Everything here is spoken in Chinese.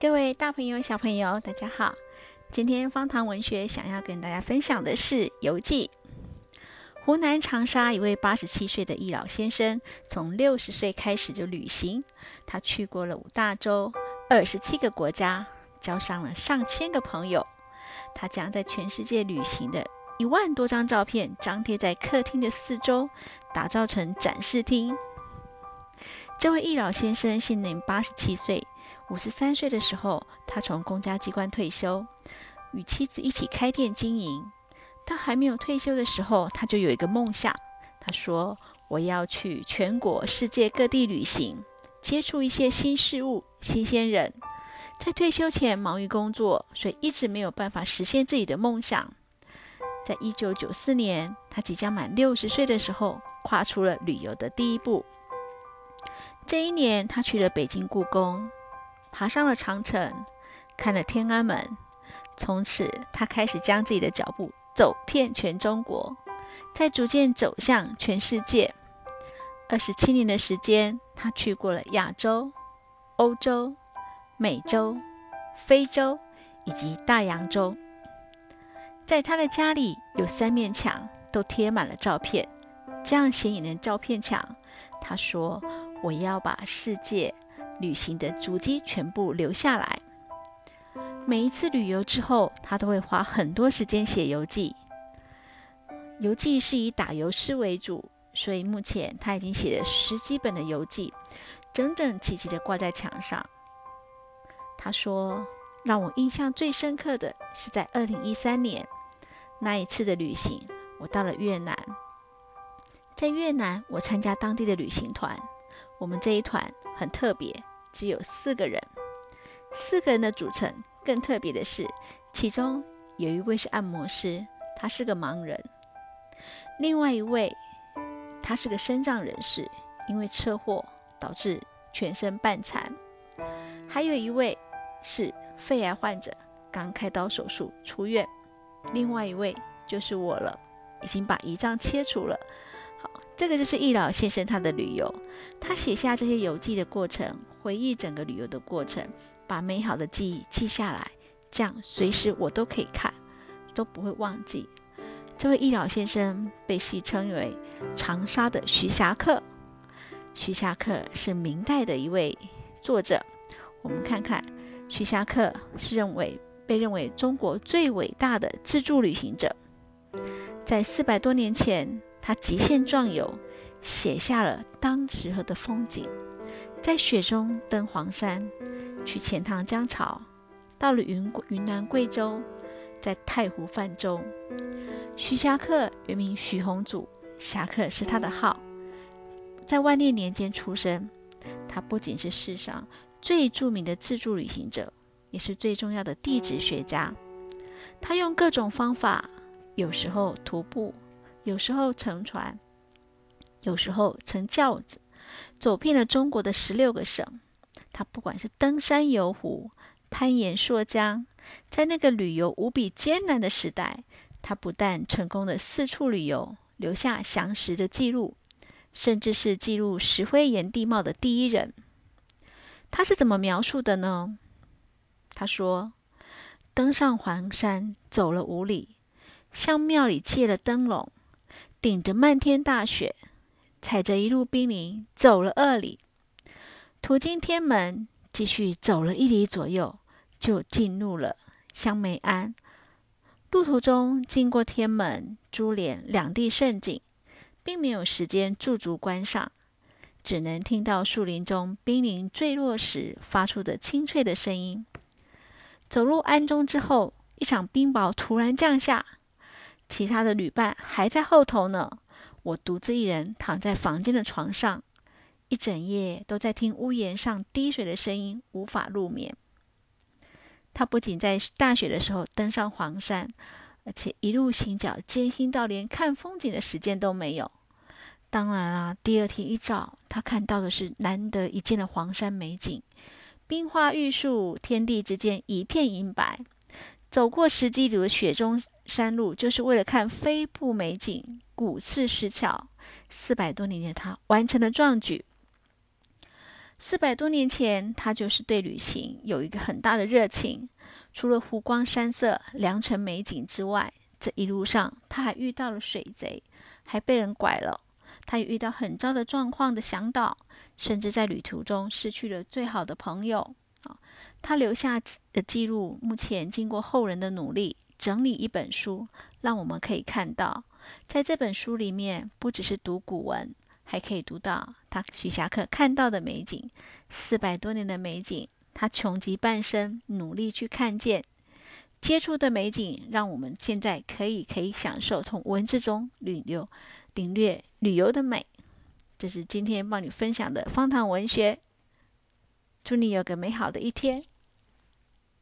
各位大朋友、小朋友，大家好！今天方糖文学想要跟大家分享的是游记。湖南长沙一位八十七岁的易老先生，从六十岁开始就旅行，他去过了五大洲、二十七个国家，交上了上千个朋友。他将在全世界旅行的一万多张照片张贴在客厅的四周，打造成展示厅。这位易老先生现年八十七岁，五十三岁的时候，他从公家机关退休，与妻子一起开店经营。他还没有退休的时候，他就有一个梦想。他说：“我要去全国、世界各地旅行，接触一些新事物、新鲜人。”在退休前忙于工作，所以一直没有办法实现自己的梦想。在一九九四年，他即将满六十岁的时候，跨出了旅游的第一步。这一年，他去了北京故宫，爬上了长城，看了天安门。从此，他开始将自己的脚步走遍全中国，再逐渐走向全世界。二十七年的时间，他去过了亚洲、欧洲、美洲、非洲以及大洋洲。在他的家里有三面墙，都贴满了照片。这样显眼的照片墙，他说。我要把世界旅行的足迹全部留下来。每一次旅游之后，他都会花很多时间写游记。游记是以打油诗为主，所以目前他已经写了十几本的游记，整整齐齐的挂在墙上。他说：“让我印象最深刻的是在二零一三年那一次的旅行，我到了越南。在越南，我参加当地的旅行团。”我们这一团很特别，只有四个人。四个人的组成更特别的是，其中有一位是按摩师，他是个盲人；另外一位，他是个身障人士，因为车祸导致全身半残；还有一位是肺癌患者，刚开刀手术出院；另外一位就是我了，已经把胰脏切除了。好，这个就是易老先生他的旅游，他写下这些游记的过程，回忆整个旅游的过程，把美好的记忆记下来，这样随时我都可以看，都不会忘记。这位易老先生被戏称为长沙的徐霞客，徐霞客是明代的一位作者。我们看看，徐霞客是认为被认为中国最伟大的自助旅行者，在四百多年前。他极限壮游，写下了当时候的风景，在雪中登黄山，去钱塘江潮，到了云云南贵州，在太湖泛舟。徐霞客原名徐宏祖，侠客是他的号，在万历年间出生。他不仅是世上最著名的自助旅行者，也是最重要的地质学家。他用各种方法，有时候徒步。有时候乘船，有时候乘轿子，走遍了中国的十六个省。他不管是登山游湖、攀岩溯江，在那个旅游无比艰难的时代，他不但成功的四处旅游，留下详实的记录，甚至是记录石灰岩地貌的第一人。他是怎么描述的呢？他说：“登上黄山，走了五里，向庙里借了灯笼。”顶着漫天大雪，踩着一路冰凌，走了二里，途经天门，继续走了一里左右，就进入了香梅庵。路途中经过天门、珠帘两地胜景，并没有时间驻足观赏，只能听到树林中冰凌坠落时发出的清脆的声音。走入庵中之后，一场冰雹突然降下。其他的旅伴还在后头呢，我独自一人躺在房间的床上，一整夜都在听屋檐上滴水的声音，无法入眠。他不仅在大雪的时候登上黄山，而且一路行脚艰辛到连看风景的时间都没有。当然啦，第二天一早，他看到的是难得一见的黄山美景，冰花玉树，天地之间一片银白。走过十几里的雪中山路，就是为了看飞瀑美景、古寺石桥。四百多年的他完成了壮举。四百多年前，他就是对旅行有一个很大的热情。除了湖光山色、良辰美景之外，这一路上他还遇到了水贼，还被人拐了。他也遇到很糟的状况的向导，甚至在旅途中失去了最好的朋友。啊，他留下的记录，目前经过后人的努力整理一本书，让我们可以看到，在这本书里面，不只是读古文。还可以读到他徐霞客看到的美景，四百多年的美景，他穷极半生努力去看见、接触的美景，让我们现在可以可以享受从文字中旅游、领略旅游的美。这是今天帮你分享的方糖文学，祝你有个美好的一天。